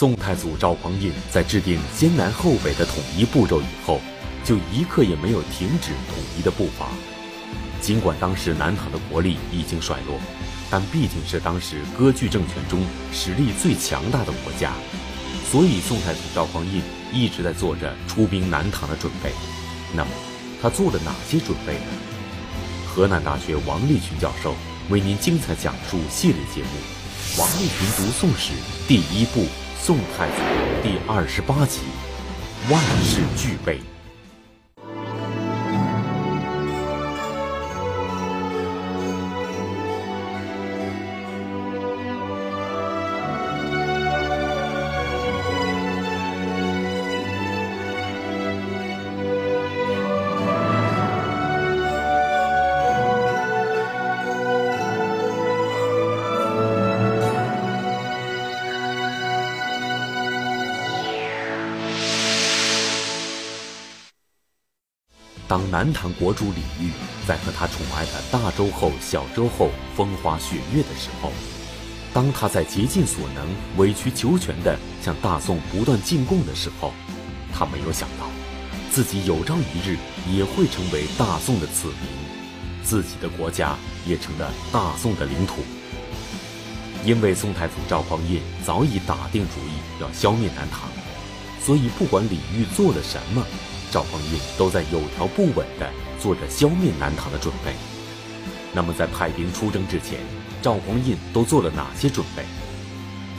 宋太祖赵匡胤在制定先南后北的统一步骤以后，就一刻也没有停止统一的步伐。尽管当时南唐的国力已经衰落，但毕竟是当时割据政权中实力最强大的国家，所以宋太祖赵匡胤一直在做着出兵南唐的准备。那么，他做了哪些准备呢？河南大学王立群教授为您精彩讲述系列节目《王立群读宋史》第一部《宋太祖》第二十八集《万事俱备》。南唐国主李煜在和他宠爱的大周后、小周后风花雪月的时候，当他在竭尽所能、委曲求全地向大宋不断进贡的时候，他没有想到，自己有朝一日也会成为大宋的子民，自己的国家也成了大宋的领土。因为宋太祖赵匡胤早已打定主意要消灭南唐，所以不管李煜做了什么。赵匡胤都在有条不紊地做着消灭南唐的准备。那么，在派兵出征之前，赵匡胤都做了哪些准备？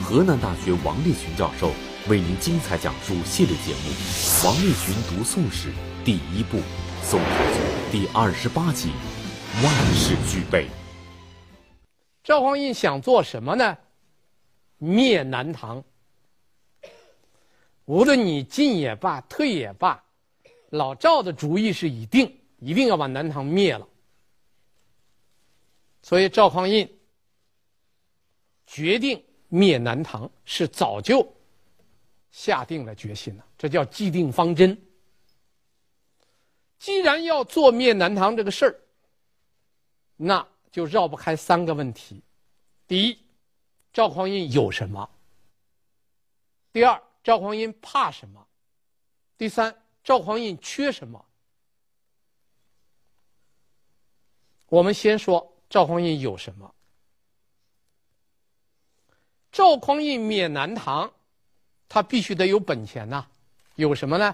河南大学王立群教授为您精彩讲述系列节目《王立群读宋史》第一部《宋太祖》第二十八集《万事俱备》。赵匡胤想做什么呢？灭南唐。无论你进也罢，退也罢。老赵的主意是已定，一定要把南唐灭了。所以赵匡胤决定灭南唐，是早就下定了决心了，这叫既定方针。既然要做灭南唐这个事儿，那就绕不开三个问题：第一，赵匡胤有什么；第二，赵匡胤怕什么；第三。赵匡胤缺什么？我们先说赵匡胤有什么。赵匡胤灭南唐，他必须得有本钱呐，有什么呢？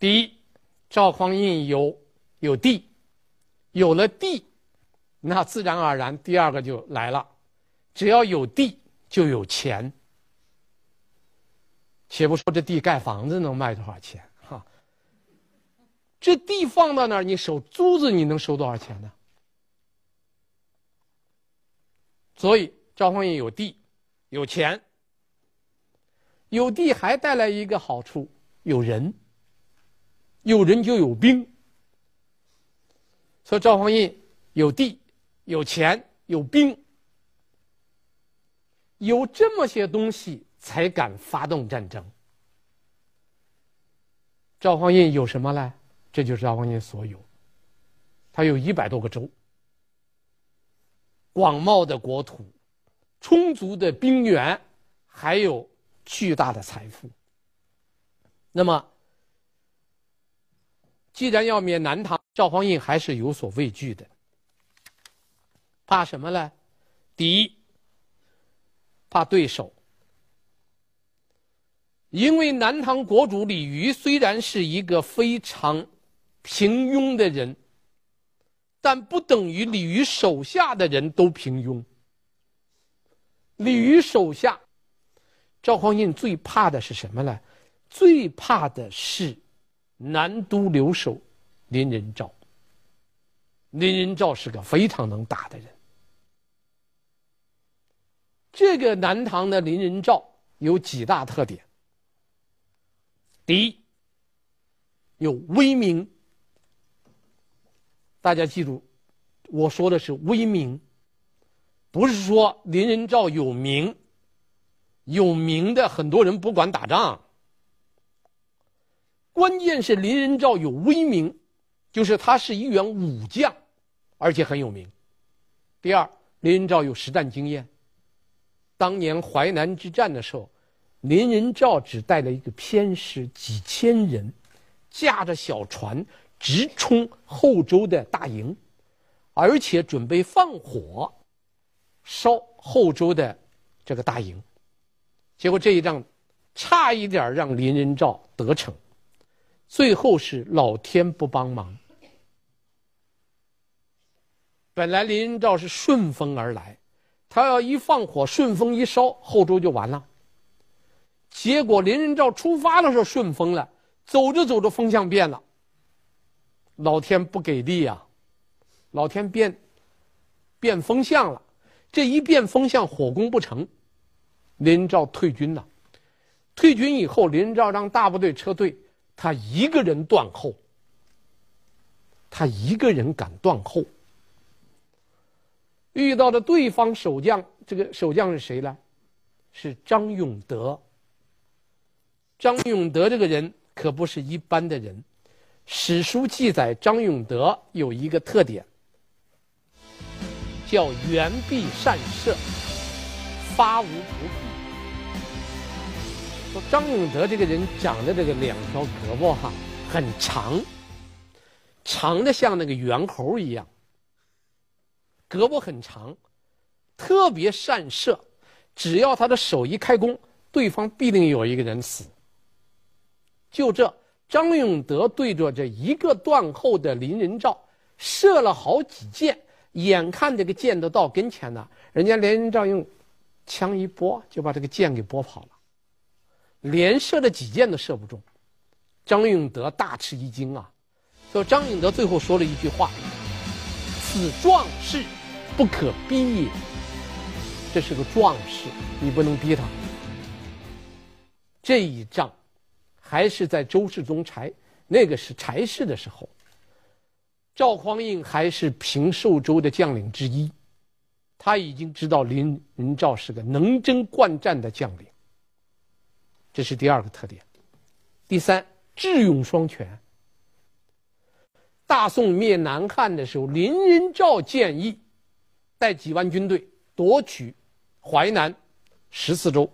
第一，赵匡胤有有地，有了地，那自然而然第二个就来了，只要有地就有钱。且不说这地盖房子能卖多少钱哈，这地放到那儿，你收租子，你能收多少钱呢？所以赵匡胤有地，有钱，有地还带来一个好处，有人，有人就有兵。所以赵匡胤有地，有钱，有兵，有这么些东西。才敢发动战争。赵匡胤有什么呢？这就是赵匡胤所有。他有一百多个州，广袤的国土，充足的兵源，还有巨大的财富。那么，既然要灭南唐，赵匡胤还是有所畏惧的。怕什么呢？第一，怕对手。因为南唐国主李煜虽然是一个非常平庸的人，但不等于李煜手下的人都平庸。李煜手下，赵匡胤最怕的是什么呢？最怕的是南都留守林仁昭。林仁昭是个非常能打的人。这个南唐的林仁昭有几大特点。第一，有威名。大家记住，我说的是威名，不是说林仁昭有名。有名的很多人不管打仗，关键是林仁昭有威名，就是他是一员武将，而且很有名。第二，林仁昭有实战经验。当年淮南之战的时候，林仁照只带了一个偏师，几千人，驾着小船直冲后周的大营，而且准备放火烧后周的这个大营。结果这一仗差一点让林仁照得逞，最后是老天不帮忙。本来林仁照是顺风而来，他要一放火，顺风一烧，后周就完了。结果林仁照出发的时候顺风了，走着走着风向变了。老天不给力啊，老天变变风向了，这一变风向，火攻不成，林仁照退军了。退军以后，林仁照让大部队撤退，他一个人断后。他一个人敢断后。遇到的对方守将，这个守将是谁呢？是张永德。张永德这个人可不是一般的人。史书记载，张永德有一个特点，叫圆臂善射，发无不避。说张永德这个人长的这个两条胳膊哈很长，长的像那个猿猴一样。胳膊很长，特别善射，只要他的手一开弓，对方必定有一个人死。就这，张永德对着这一个断后的林仁照射了好几箭，眼看这个箭都到跟前了，人家林仁照用枪一拨，就把这个箭给拨跑了，连射了几箭都射不中，张永德大吃一惊啊！所以张永德最后说了一句话：“此壮士。”不可逼也，这是个壮士，你不能逼他。这一仗，还是在周世宗柴，那个是柴氏的时候。赵匡胤还是平寿州的将领之一，他已经知道林仁照是个能征惯战的将领。这是第二个特点。第三，智勇双全。大宋灭南汉的时候，林仁照建议。带几万军队夺取淮南十四州，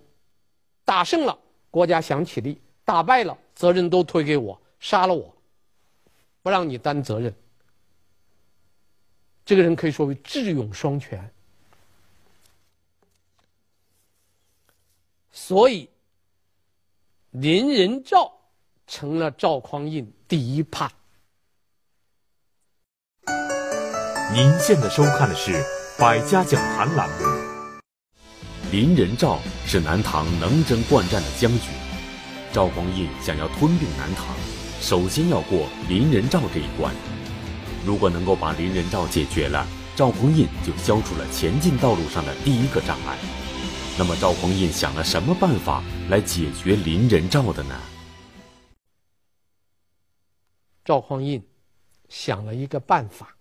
打胜了国家想起立，打败了责任都推给我，杀了我，不让你担责任。这个人可以说为智勇双全，所以林仁照成了赵匡胤第一怕。您现在收看的是。百家讲坛栏目。林仁照是南唐能征惯战的将军，赵匡胤想要吞并南唐，首先要过林仁兆这一关。如果能够把林仁兆解决了，赵匡胤就消除了前进道路上的第一个障碍。那么赵匡胤想了什么办法来解决林仁兆的呢？赵匡胤想了一个办法，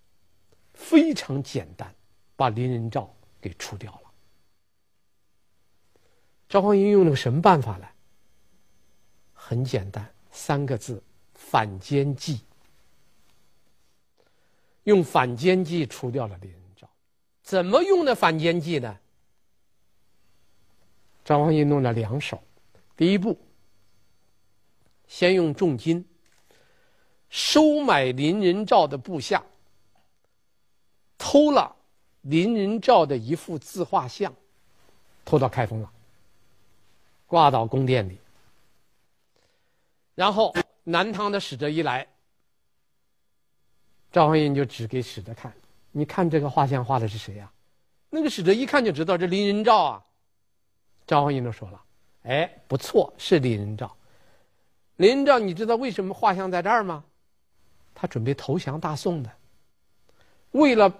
非常简单。把林仁兆给除掉了。赵匡胤用了个什么办法呢？很简单，三个字：反间计。用反间计除掉了林仁照。怎么用的反间计呢？赵匡胤弄了两手。第一步，先用重金收买林仁照的部下，偷了。林仁照的一幅自画像，偷到开封了，挂到宫殿里。然后南唐的使者一来，赵匡胤就指给使者看：“你看这个画像画的是谁呀？”那个使者一看就知道这林仁照啊。赵匡胤就说了：“哎，不错，是林仁照。林仁照，你知道为什么画像在这儿吗？他准备投降大宋的，为了。”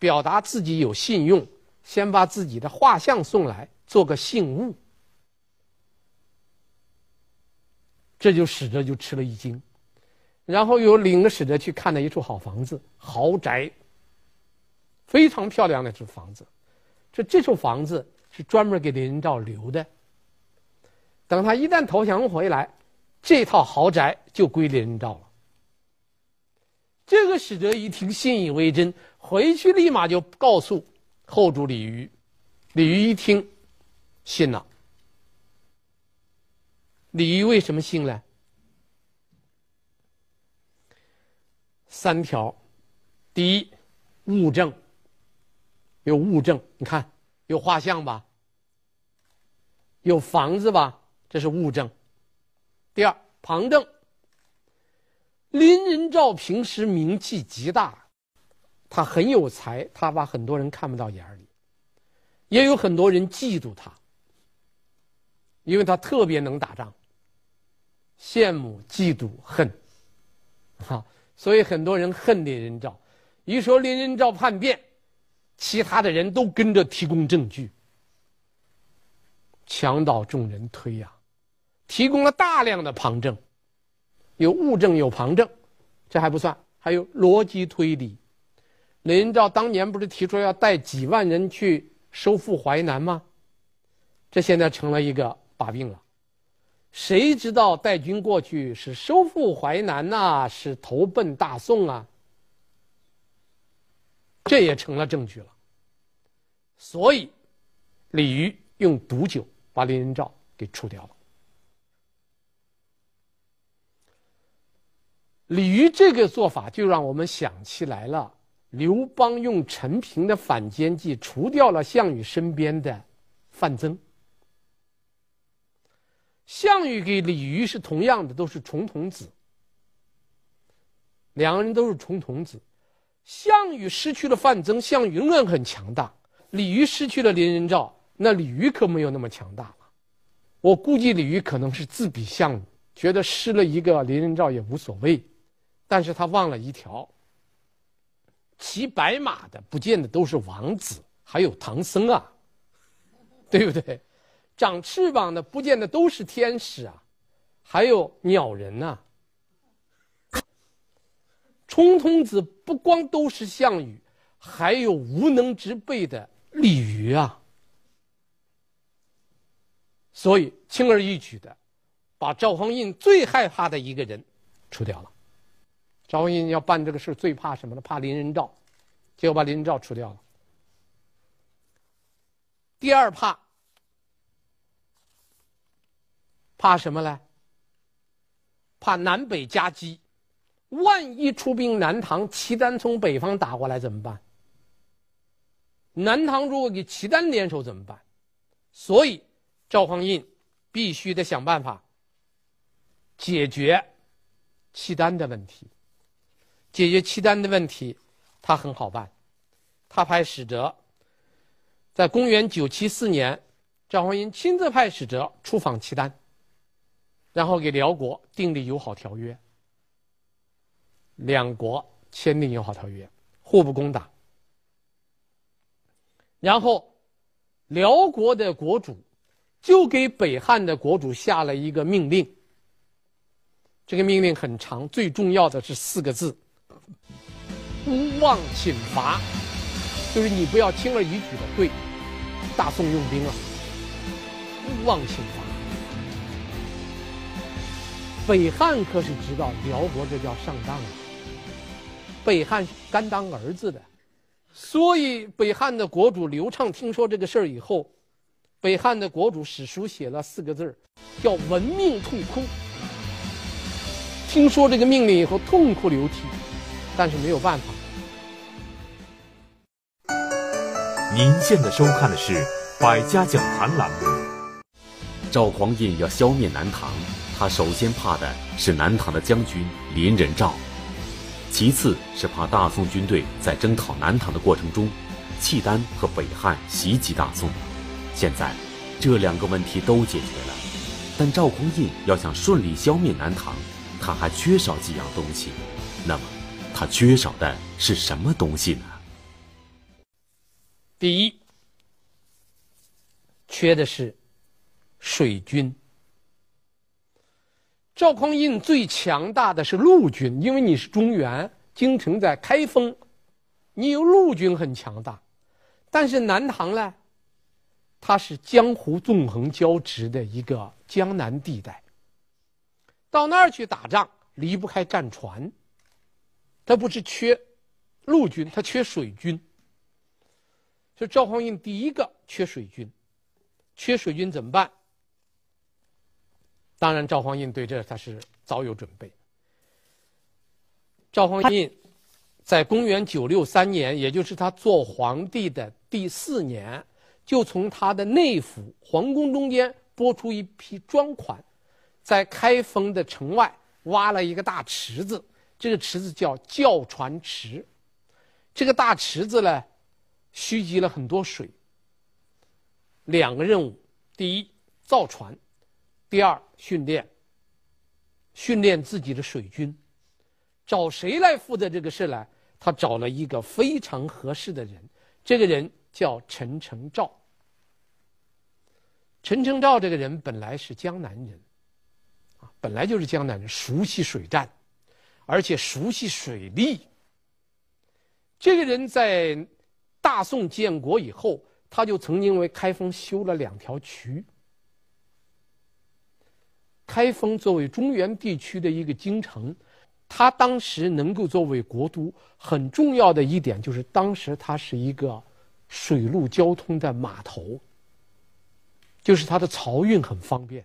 表达自己有信用，先把自己的画像送来，做个信物。这就使者就吃了一惊，然后又领着使者去看了一处好房子，豪宅，非常漂亮的这房子。这这处房子是专门给林仁照留的。等他一旦投降回来，这套豪宅就归林仁照了。这个使者一听，信以为真。回去立马就告诉后主李煜，李煜一听，信了。李煜为什么信呢？三条，第一，物证，有物证，你看有画像吧，有房子吧，这是物证。第二，旁证，林仁照平时名气极大，他很有才，他把很多人看不到眼里，也有很多人嫉妒他，因为他特别能打仗，羡慕、嫉妒、恨，哈。所以很多人恨林仁照，一说林仁照叛变，其他的人都跟着提供证据，墙倒众人推呀、啊，提供了大量的旁证，有物证有旁证，这还不算，还有逻辑推理。林仁照当年不是提出要带几万人去收复淮南吗？这现在成了一个把柄了。谁知道带军过去是收复淮南呐、是投奔大宋啊？这也成了证据了。所以，李渔用毒酒把林仁照给除掉了。李渔这个做法，就让我们想起来了：刘邦用陈平的反间计除掉了项羽身边的范增。项羽给李煜是同样的，都是重瞳子。两个人都是重瞳子。项羽失去了范增，项羽仍然很强大；李煜失去了林仁照，那李煜可没有那么强大了。我估计李煜可能是自比项羽，觉得失了一个林仁照也无所谓，但是他忘了一条：骑白马的不见得都是王子，还有唐僧啊，对不对？长翅膀的不见得都是天使啊，还有鸟人呐、啊。重瞳子不光都是项羽，还有无能之辈的李渔啊。所以轻而易举的把赵匡胤最害怕的一个人除掉了。赵匡胤要办这个事最怕什么呢？怕林仁照，结果把林仁照除掉了。第二怕。怕什么呢？怕南北夹击，万一出兵南唐，契丹从北方打过来怎么办？南唐如果给契丹联手怎么办？所以赵匡胤必须得想办法解决契丹的问题。解决契丹的问题，他很好办，他派使者，在公元九七四年，赵匡胤亲自派使者出访契丹。然后给辽国订立友好条约，两国签订友好条约，互不攻打。然后，辽国的国主就给北汉的国主下了一个命令。这个命令很长，最重要的是四个字：勿忘请伐，就是你不要轻而易举的对大宋用兵了，勿忘请伐。北汉可是知道辽国这叫上当啊，北汉甘当儿子的，所以北汉的国主刘畅听说这个事儿以后，北汉的国主史书写了四个字儿叫“闻命痛哭”。听说这个命令以后，痛哭流涕，但是没有办法。您现在收看的是《百家讲坛》栏目。赵匡胤要消灭南唐。他首先怕的是南唐的将军林仁照，其次是怕大宋军队在征讨南唐的过程中，契丹和北汉袭击大宋。现在，这两个问题都解决了，但赵匡胤要想顺利消灭南唐，他还缺少几样东西。那么，他缺少的是什么东西呢？第一，缺的是水军。赵匡胤最强大的是陆军，因为你是中原，京城在开封，你有陆军很强大。但是南唐呢，它是江湖纵横交织的一个江南地带，到那儿去打仗离不开战船，它不是缺陆军，它缺水军。所以赵匡胤第一个缺水军，缺水军怎么办？当然，赵匡胤对这他是早有准备。赵匡胤在公元九六三年，也就是他做皇帝的第四年，就从他的内府皇宫中间拨出一批专款，在开封的城外挖了一个大池子，这个池子叫教船池。这个大池子呢，蓄积了很多水。两个任务：第一，造船；第二，训练。训练自己的水军。找谁来负责这个事呢？他找了一个非常合适的人，这个人叫陈承照。陈承照这个人本来是江南人，啊，本来就是江南人，熟悉水战，而且熟悉水利。这个人在大宋建国以后，他就曾经为开封修了两条渠。开封作为中原地区的一个京城。它当时能够作为国都，很重要的一点就是当时它是一个水陆交通的码头，就是它的漕运很方便。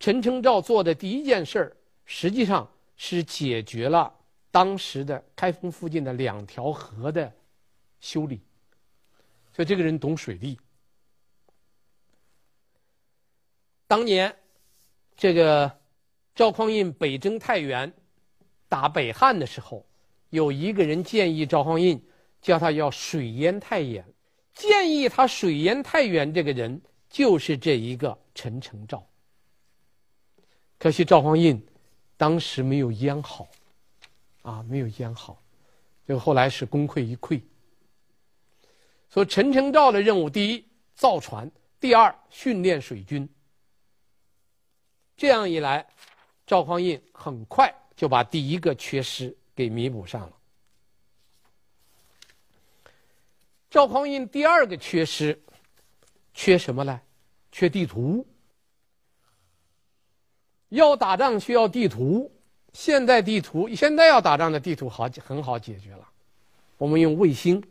陈承照做的第一件事实际上是解决了当时的开封附近的两条河的修理，所以这个人懂水利。当年这个。赵匡胤北征太原，打北汉的时候，有一个人建议赵匡胤，叫他要水淹太原。建议他水淹太原这个人，就是这一个陈承照。可惜赵匡胤当时没有淹好，啊，没有淹好，就后来是功亏一篑。所以陈承照的任务，第一造船，第二训练水军。这样一来。赵匡胤很快就把第一个缺失给弥补上了。赵匡胤第二个缺失，缺什么呢？缺地图。要打仗需要地图，现代地图，现在要打仗的地图好很好解决了，我们用卫星，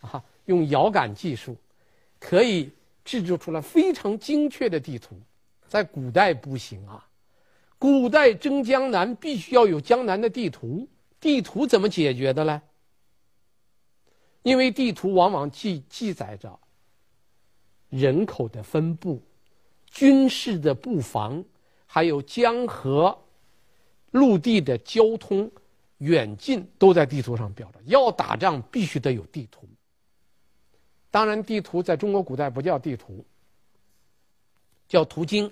啊，用遥感技术，可以制作出来非常精确的地图。在古代不行啊。古代征江南必须要有江南的地图，地图怎么解决的呢？因为地图往往记记载着人口的分布、军事的布防，还有江河、陆地的交通远近都在地图上标着。要打仗必须得有地图。当然，地图在中国古代不叫地图，叫途经。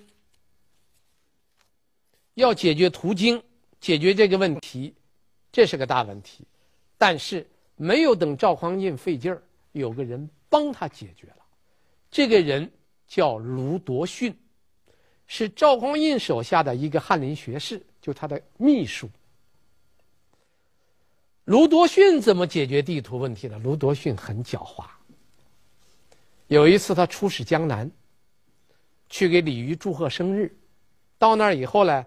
要解决途经，解决这个问题，这是个大问题。但是没有等赵匡胤费劲儿，有个人帮他解决了。这个人叫卢夺逊，是赵匡胤手下的一个翰林学士，就他的秘书。卢夺逊怎么解决地图问题的？卢夺逊很狡猾。有一次他出使江南，去给李煜祝贺生日，到那儿以后呢，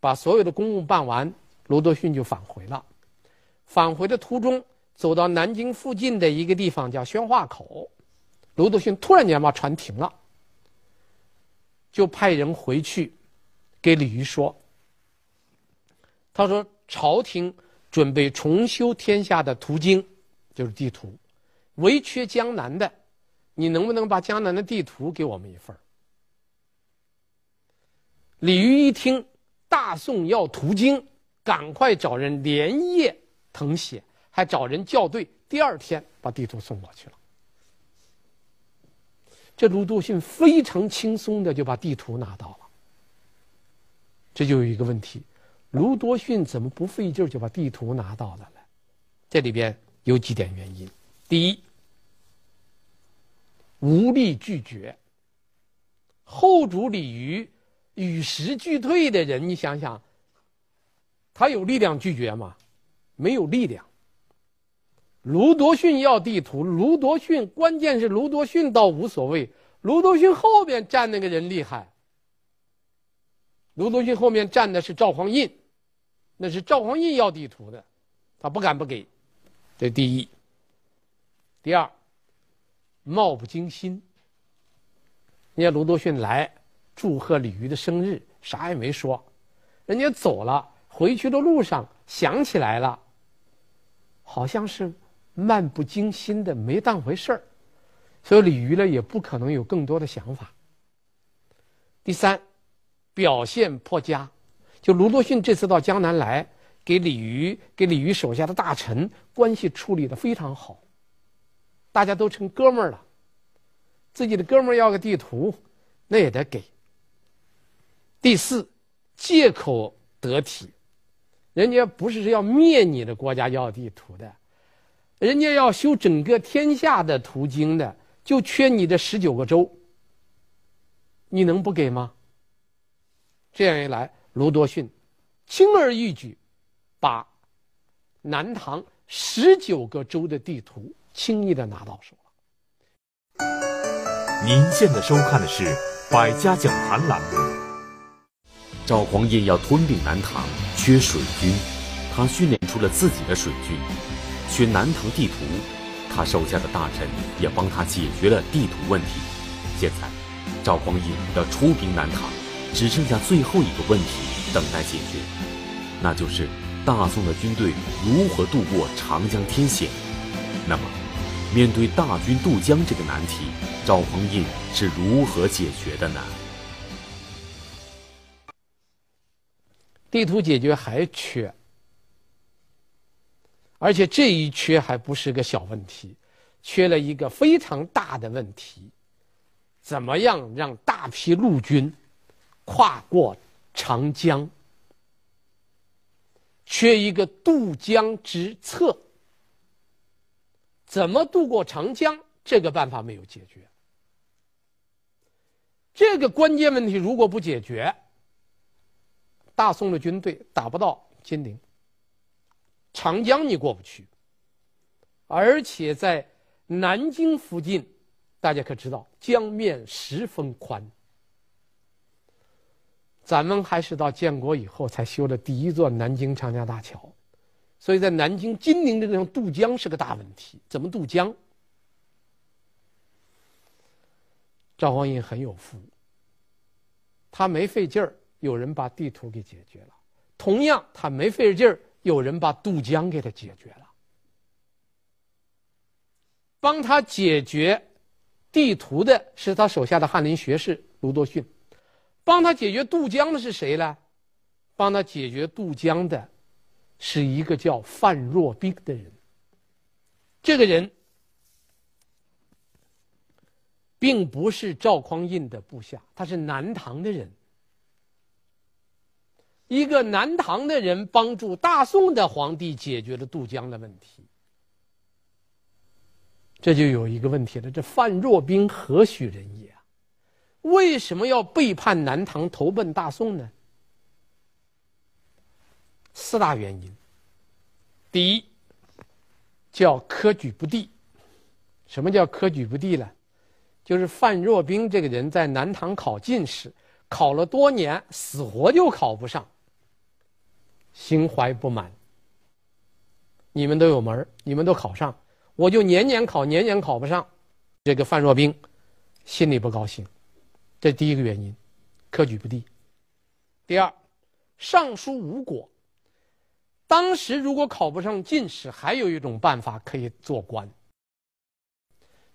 把所有的公务办完，卢德逊就返回了。返回的途中，走到南京附近的一个地方叫宣化口，卢德逊突然间把船停了，就派人回去给李煜说：“他说朝廷准备重修天下的图经，就是地图，唯缺江南的，你能不能把江南的地图给我们一份儿？”李煜一听。大宋要图经，赶快找人连夜誊写，还找人校对，第二天把地图送过去了。这卢多逊非常轻松的就把地图拿到了。这就有一个问题，卢多逊怎么不费劲就把地图拿到了呢？这里边有几点原因：第一，无力拒绝，后主李煜。与时俱退的人，你想想，他有力量拒绝吗？没有力量。卢多逊要地图，卢多逊关键是卢多逊倒无所谓，卢多逊后边站那个人厉害。卢多逊后面站的是赵匡胤，那是赵匡胤要地图的，他不敢不给。这第一。第二，貌不惊心。你看卢多逊来。祝贺李渔的生日，啥也没说。人家走了，回去的路上想起来了，好像是漫不经心的，没当回事儿。所以李渔呢，也不可能有更多的想法。第三，表现颇佳，就卢多逊这次到江南来，给李渔、给李渔手下的大臣关系处理的非常好，大家都成哥们儿了。自己的哥们儿要个地图，那也得给。第四，借口得体，人家不是要灭你的国家要地图的，人家要修整个天下的图经的，就缺你这十九个州。你能不给吗？这样一来，卢多逊轻而易举把南唐十九个州的地图轻易的拿到手了。您现在收看的是《百家讲坛》栏目。赵匡胤要吞并南唐，缺水军，他训练出了自己的水军；缺南唐地图，他手下的大臣也帮他解决了地图问题。现在。赵匡胤要出兵南唐，只剩下最后一个问题等待解决，那就是大宋的军队如何渡过长江天险。那么，面对大军渡江这个难题，赵匡胤是如何解决的呢？地图解决还缺，而且这一缺还不是个小问题，缺了一个非常大的问题。怎么样让大批陆军跨过长江？缺一个渡江之策。怎么渡过长江？这个办法没有解决。这个关键问题如果不解决，大宋的军队打不到金陵，长江你过不去，而且在南京附近。大家可知道，江面十分宽。咱们还是到建国以后才修的第一座南京长江大桥，所以在南京金陵这个地方渡江是个大问题。怎么渡江？赵匡胤很有福，他没费劲儿，有人把地图给解决了；同样，他没费劲儿，有人把渡江给他解决了，帮他解决。地图的是他手下的翰林学士卢多逊，帮他解决渡江的是谁呢？帮他解决渡江的，是一个叫范若冰的人。这个人并不是赵匡胤的部下，他是南唐的人。一个南唐的人帮助大宋的皇帝解决了渡江的问题。这就有一个问题了，这范若冰何许人也？为什么要背叛南唐，投奔大宋呢？四大原因。第一，叫科举不第。什么叫科举不第呢？就是范若冰这个人在南唐考进士，考了多年，死活就考不上，心怀不满。你们都有门，你们都考上。我就年年考，年年考不上，这个范若冰心里不高兴，这第一个原因，科举不第。第二，上书无果。当时如果考不上进士，还有一种办法可以做官，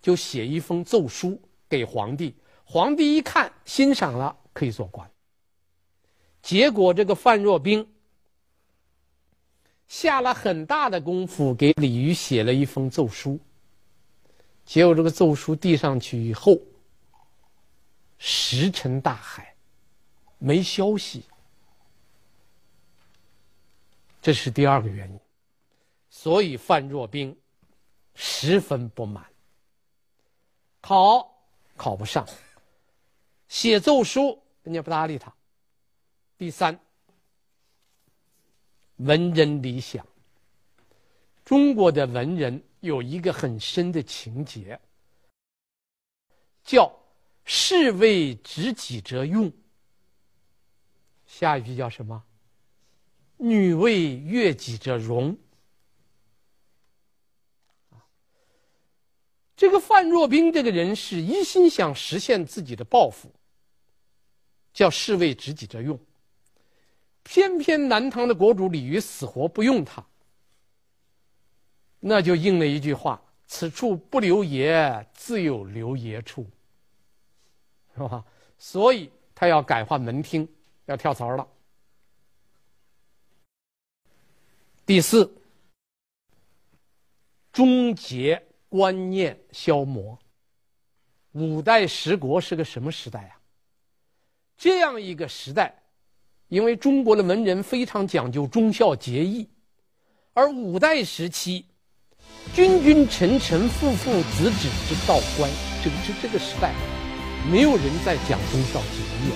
就写一封奏书给皇帝，皇帝一看欣赏了，可以做官。结果这个范若冰。下了很大的功夫给李渔写了一封奏书，结果这个奏书递上去以后，石沉大海，没消息。这是第二个原因，所以范若冰十分不满，考考不上，写奏书人家不搭理他。第三。文人理想。中国的文人有一个很深的情结，叫“士为知己者用”。下一句叫什么？“女为悦己者容”。这个范若冰这个人是一心想实现自己的抱负，叫士为知己者用。偏偏南唐的国主李煜死活不用他，那就应了一句话：“此处不留爷，自有留爷处。”是吧？所以他要改换门厅，要跳槽了。第四，终结观念消磨。五代十国是个什么时代啊？这样一个时代，因为中国的文人非常讲究忠孝节义，而五代时期，君君臣臣父父子子之道观，这个这这个时代，没有人在讲忠孝节义，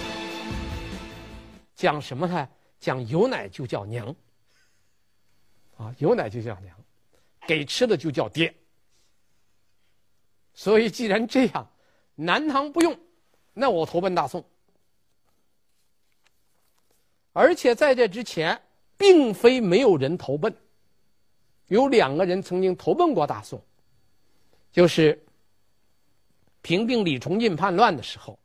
讲什么呢？讲有奶就叫娘。啊，有奶就叫娘，给吃的就叫爹。所以既然这样，南唐不用，那我投奔大宋。而且在这之前，并非没有人投奔，有两个人曾经投奔过大宋，就是平定李崇进叛乱的时候，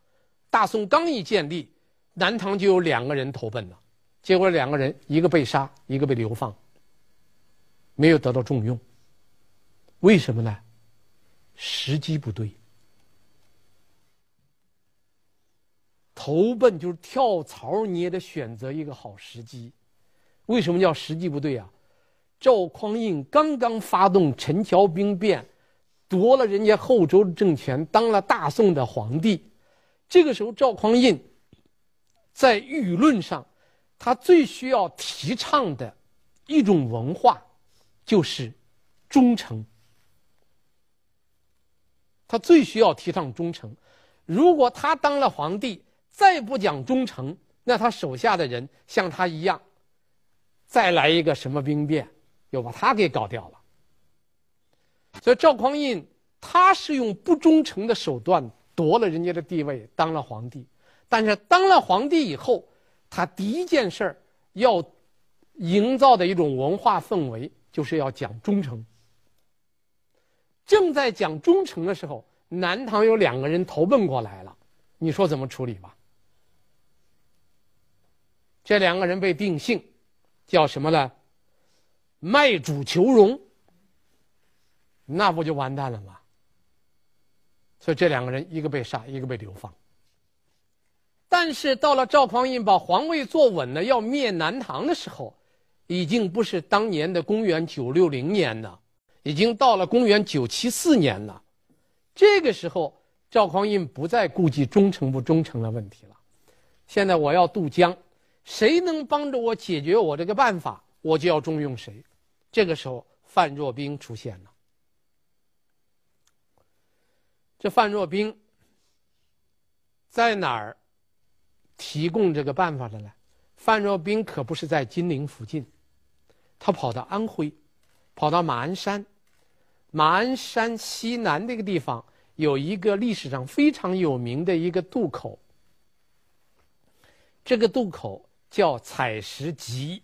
大宋刚一建立，南唐就有两个人投奔了，结果两个人一个被杀，一个被流放。没有得到重用，为什么呢？时机不对。投奔就是跳槽，你也得选择一个好时机。为什么叫时机不对啊？赵匡胤刚刚发动陈桥兵变，夺了人家后周的政权，当了大宋的皇帝。这个时候，赵匡胤在舆论上，他最需要提倡的一种文化。就是忠诚，他最需要提倡忠诚。如果他当了皇帝，再不讲忠诚，那他手下的人像他一样，再来一个什么兵变，又把他给搞掉了。所以赵匡胤他是用不忠诚的手段夺了人家的地位，当了皇帝。但是当了皇帝以后，他第一件事儿要营造的一种文化氛围。就是要讲忠诚。正在讲忠诚的时候，南唐有两个人投奔过来了，你说怎么处理吧？这两个人被定性，叫什么呢？卖主求荣。那不就完蛋了吗？所以这两个人，一个被杀，一个被流放。但是到了赵匡胤把皇位坐稳了，要灭南唐的时候。已经不是当年的公元九六零年了，已经到了公元九七四年了。这个时候，赵匡胤不再顾及忠诚不忠诚的问题了。现在我要渡江，谁能帮着我解决我这个办法，我就要重用谁。这个时候，范若冰出现了。这范若冰在哪儿提供这个办法的呢？范若冰可不是在金陵附近。他跑到安徽，跑到马鞍山，马鞍山西南那个地方有一个历史上非常有名的一个渡口，这个渡口叫采石集。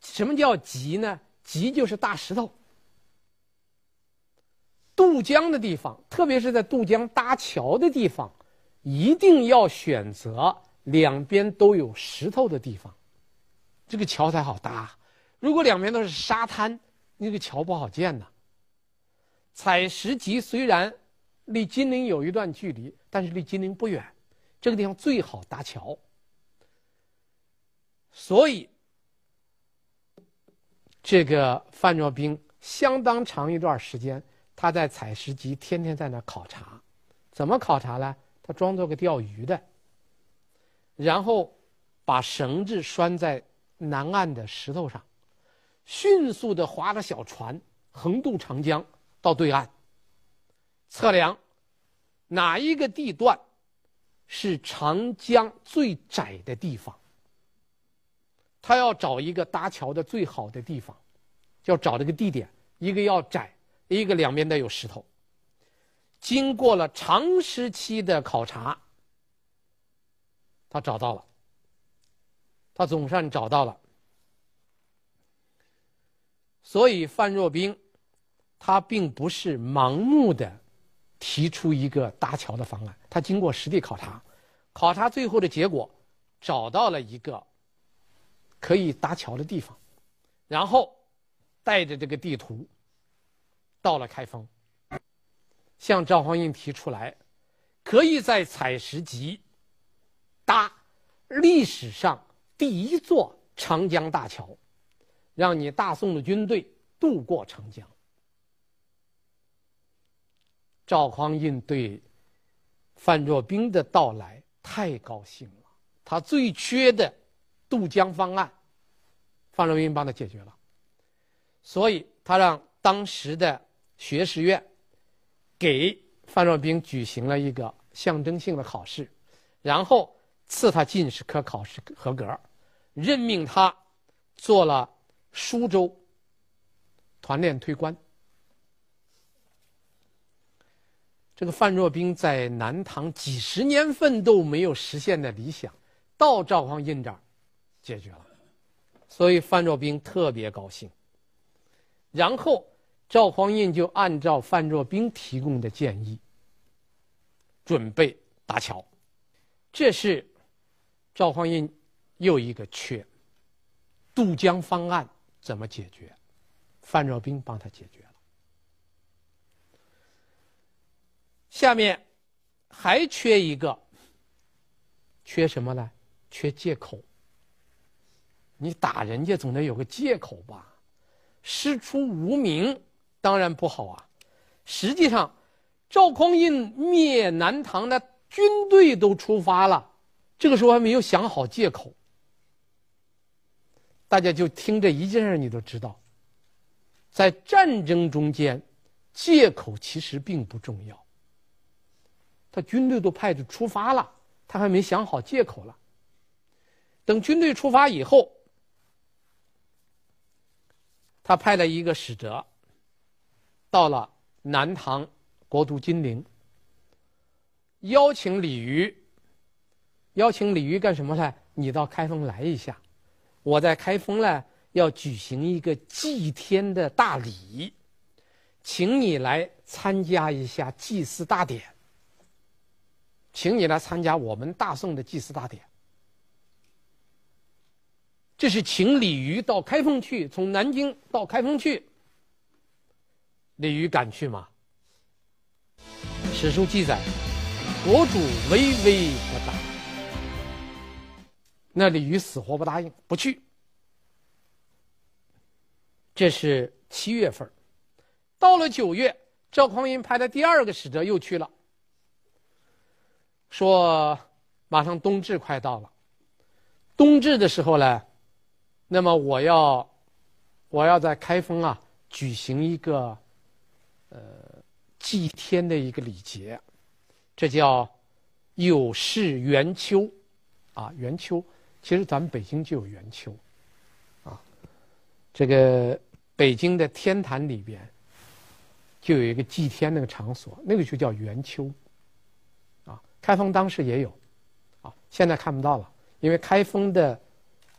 什么叫集呢？集就是大石头。渡江的地方，特别是在渡江搭桥的地方，一定要选择两边都有石头的地方，这个桥才好搭。如果两边都是沙滩，那个桥不好建呐。采石集虽然离金陵有一段距离，但是离金陵不远，这个地方最好搭桥。所以，这个范若冰相当长一段时间，他在采石集天天在那考察，怎么考察呢？他装作个钓鱼的，然后把绳子拴在南岸的石头上。迅速的划着小船横渡长江到对岸，测量哪一个地段是长江最窄的地方。他要找一个搭桥的最好的地方，要找这个地点，一个要窄，一个两边得有石头。经过了长时期的考察，他找到了，他总算找到了。所以范若冰，他并不是盲目的提出一个搭桥的方案，他经过实地考察，考察最后的结果，找到了一个可以搭桥的地方，然后带着这个地图到了开封，向赵匡胤提出来，可以在采石集搭历史上第一座长江大桥，让你大宋的军队渡过长江。赵匡胤对范若冰的到来太高兴了，他最缺的渡江方案，范若冰帮他解决了，所以他让当时的学士院给范若冰举行了一个象征性的考试，然后赐他进士科考试合格，任命他做了苏州团练推官。这个范若冰在南唐几十年奋斗没有实现的理想，到赵匡胤这儿解决了，所以范若冰特别高兴。然后赵匡胤就按照范若冰提供的建议，准备搭桥。这是赵匡胤又一个缺，渡江方案怎么解决？范若冰帮他解决了。下面还缺一个，缺什么呢？缺借口。你打人家总得有个借口吧？师出无名当然不好啊。实际上，赵匡胤灭南唐的军队都出发了，这个时候还没有想好借口。大家就听这一件事，你都知道，在战争中间，借口其实并不重要。他军队都派着出发了，他还没想好借口了。等军队出发以后，他派了一个使者，到了南唐国都金陵，邀请李渔，邀请李渔干什么呢？你到开封来一下，我在开封呢要举行一个祭天的大礼，请你来参加一下祭祀大典。请你来参加我们大宋的祭祀大典。这是请李渔到开封去，从南京到开封去。李渔敢去吗？史书记载，国主微微不答。那李渔死活不答应，不去。这是七月份，到了九月，赵匡胤派的第二个使者又去了。说，马上冬至快到了，冬至的时候呢，那么我要，我要在开封啊举行一个，呃，祭天的一个礼节，这叫有事元丘，啊，元丘，其实咱们北京就有元丘，啊，这个北京的天坛里边，就有一个祭天那个场所，那个就叫元丘。开封当时也有，啊，现在看不到了，因为开封的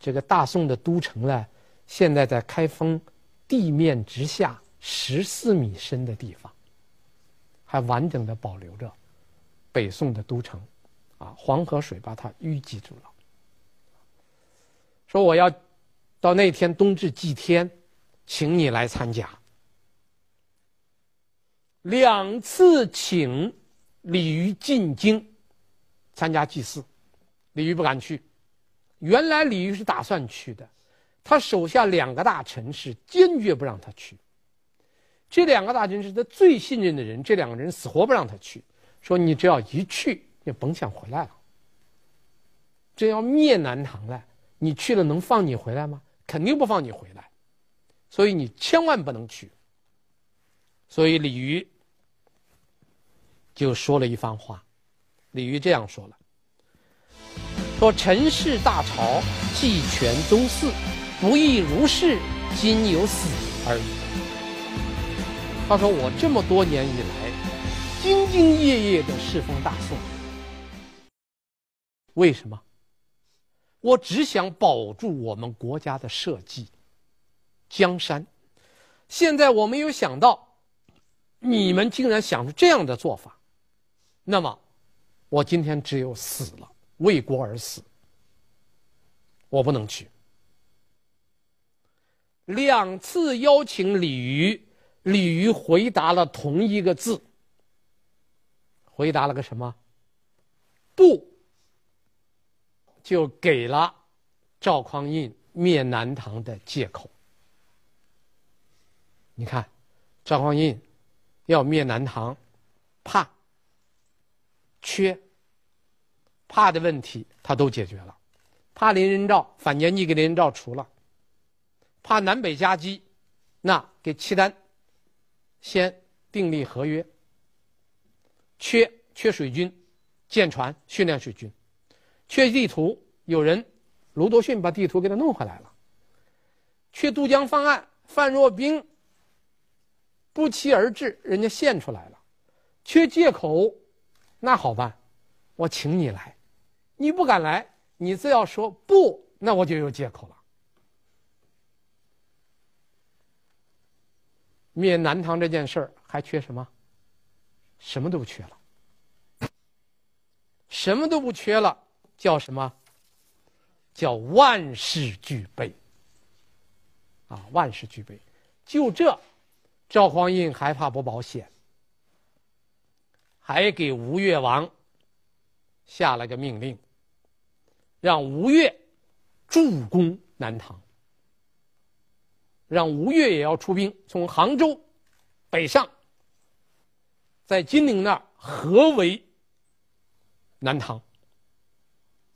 这个大宋的都城呢，现在在开封地面之下十四米深的地方，还完整的保留着北宋的都城，啊，黄河水把它淤积住了。说我要到那天冬至祭天，请你来参加。两次请李渔进京。参加祭祀，李渔不敢去。原来李煜是打算去的，他手下两个大臣是坚决不让他去。这两个大臣是他最信任的人，这两个人死活不让他去，说你只要一去，就甭想回来了。这要灭南唐了，你去了能放你回来吗？肯定不放你回来，所以你千万不能去。所以李煜就说了一番话。李煜这样说了：“说陈氏大朝，继权宗嗣，不亦如是，今有死而已。”他说：“我这么多年以来，兢兢业业的侍奉大宋，为什么？我只想保住我们国家的社稷、江山。现在我没有想到，你们竟然想出这样的做法，那么。”我今天只有死了，为国而死，我不能去。两次邀请李渔，李渔回答了同一个字，回答了个什么？不，就给了赵匡胤灭南唐的借口。你看，赵匡胤要灭南唐，怕、缺、怕的问题他都解决了，怕林仁兆反间计给林仁兆除了。怕南北夹击，那给契丹先订立合约。缺缺水军，舰船训练水军，缺地图，有人卢多逊把地图给他弄回来了。缺渡江方案，范若冰不期而至，人家献出来了。缺借口，那好办，我请你来，你不敢来，你只要说不，那我就有借口了。灭南唐这件事儿还缺什么？什么都不缺了，什么都不缺了，叫什么？叫万事俱备。啊，万事俱备，就这，赵匡胤还怕不保险？还给吴越王下了个命令，让吴越助攻南唐。让吴越也要出兵，从杭州北上，在金陵那儿合围南唐。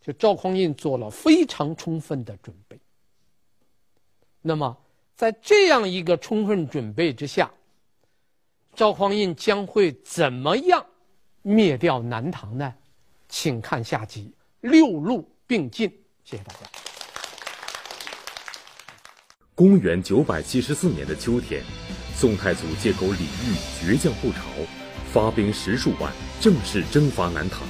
就赵匡胤做了非常充分的准备。那么，在这样一个充分准备之下，赵匡胤将会怎么样灭掉南唐呢？请看下集，六路并进。谢谢大家。公元九百七十四年的秋天，宋太祖借口李煜倔强不朝，发兵十数万，正式征伐南唐。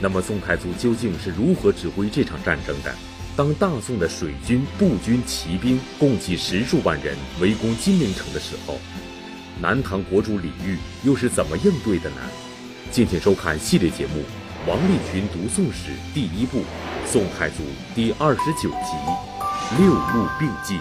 那么，宋太祖究竟是如何指挥这场战争的？当大宋的水军、步军、骑兵共计十数万人围攻金陵城的时候，南唐国主李煜又是怎么应对的呢？敬请收看系列节目《王立群读宋史》第一部《宋太祖》第二十九集《六路并进》。